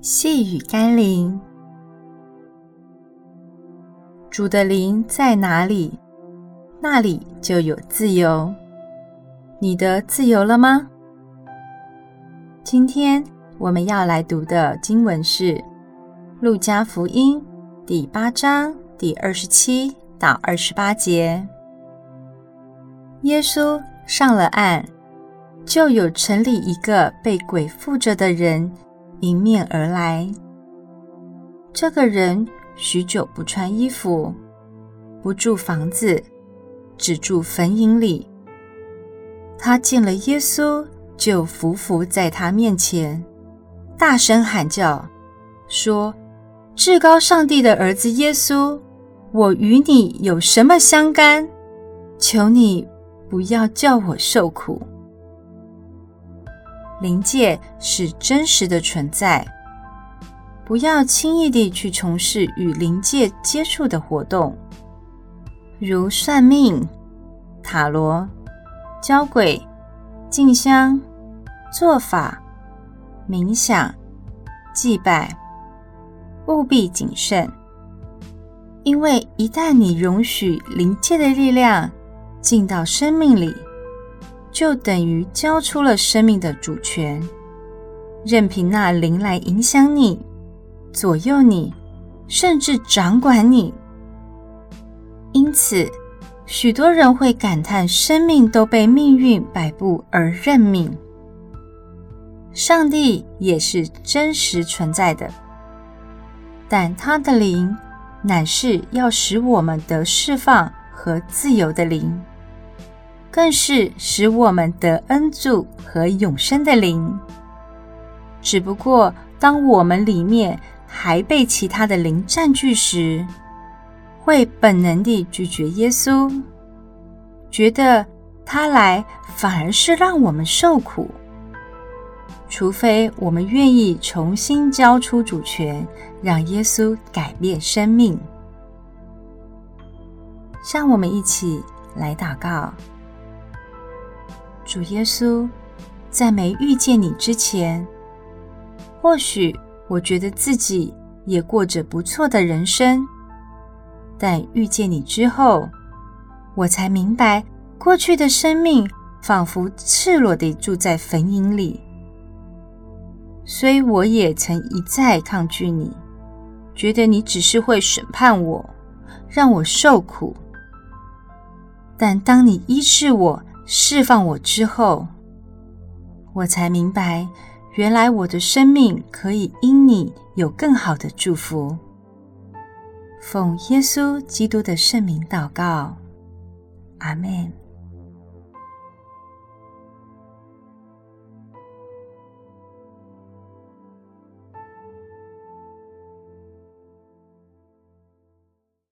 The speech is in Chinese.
细雨甘霖，主的灵在哪里，那里就有自由。你的自由了吗？今天我们要来读的经文是《路加福音》第八章第二十七到二十八节。耶稣上了岸，就有城里一个被鬼附着的人迎面而来。这个人许久不穿衣服，不住房子，只住坟茔里。他见了耶稣，就俯伏在他面前，大声喊叫，说：“至高上帝的儿子耶稣，我与你有什么相干？求你不要叫我受苦。”灵界是真实的存在，不要轻易地去从事与灵界接触的活动，如算命、塔罗。交鬼、进香、做法、冥想、祭拜，务必谨慎，因为一旦你容许灵界的力量进到生命里，就等于交出了生命的主权，任凭那灵来影响你、左右你，甚至掌管你。因此，许多人会感叹，生命都被命运摆布而认命。上帝也是真实存在的，但他的灵乃是要使我们得释放和自由的灵，更是使我们得恩助和永生的灵。只不过，当我们里面还被其他的灵占据时，会本能地拒绝耶稣，觉得他来反而是让我们受苦。除非我们愿意重新交出主权，让耶稣改变生命。让我们一起来祷告：主耶稣，在没遇见你之前，或许我觉得自己也过着不错的人生。但遇见你之后，我才明白，过去的生命仿佛赤裸地住在坟茔里。虽我也曾一再抗拒你，觉得你只是会审判我，让我受苦。但当你医治我、释放我之后，我才明白，原来我的生命可以因你有更好的祝福。奉耶稣基督的圣名祷告，阿门。